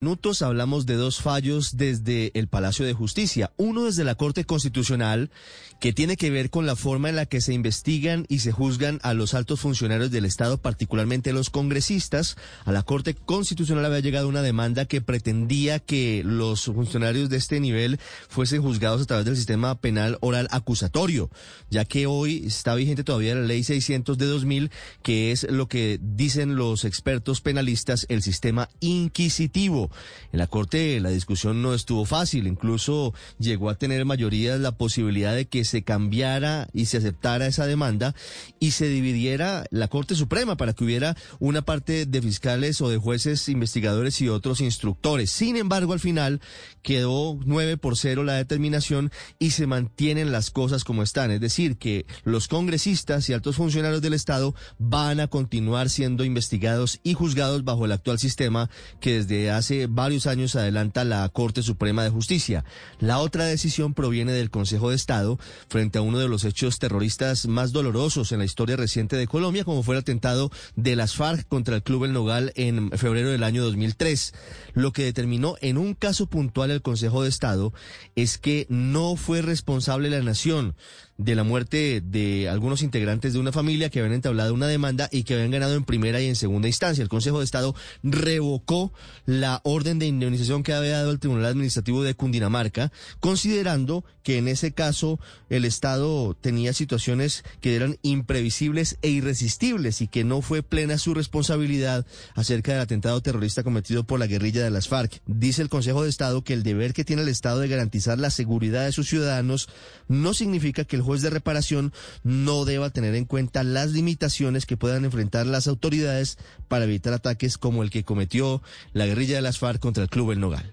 minutos hablamos de dos fallos desde el Palacio de Justicia. Uno desde la Corte Constitucional, que tiene que ver con la forma en la que se investigan y se juzgan a los altos funcionarios del Estado, particularmente los congresistas. A la Corte Constitucional había llegado una demanda que pretendía que los funcionarios de este nivel fuesen juzgados a través del sistema penal oral acusatorio, ya que hoy está vigente todavía la ley 600 de 2000, que es lo que dicen los expertos penalistas, el sistema inquisitivo. En la Corte la discusión no estuvo fácil, incluso llegó a tener mayoría la posibilidad de que se cambiara y se aceptara esa demanda y se dividiera la Corte Suprema para que hubiera una parte de fiscales o de jueces investigadores y otros instructores. Sin embargo, al final quedó 9 por 0 la determinación y se mantienen las cosas como están, es decir, que los congresistas y altos funcionarios del Estado van a continuar siendo investigados y juzgados bajo el actual sistema que desde varios años adelanta la Corte Suprema de Justicia. La otra decisión proviene del Consejo de Estado frente a uno de los hechos terroristas más dolorosos en la historia reciente de Colombia, como fue el atentado de las FARC contra el Club El Nogal en febrero del año 2003. Lo que determinó en un caso puntual el Consejo de Estado es que no fue responsable la nación de la muerte de algunos integrantes de una familia que habían entablado una demanda y que habían ganado en primera y en segunda instancia. El Consejo de Estado revocó la orden de indemnización que había dado el Tribunal Administrativo de Cundinamarca, considerando que en ese caso el Estado tenía situaciones que eran imprevisibles e irresistibles y que no fue plena su responsabilidad acerca del atentado terrorista cometido por la guerrilla de las FARC. Dice el Consejo de Estado que el deber que tiene el Estado de garantizar la seguridad de sus ciudadanos no significa que el juez de reparación no deba tener en cuenta las limitaciones que puedan enfrentar las autoridades para evitar ataques como el que cometió la guerrilla de las FARC contra el Club El Nogal.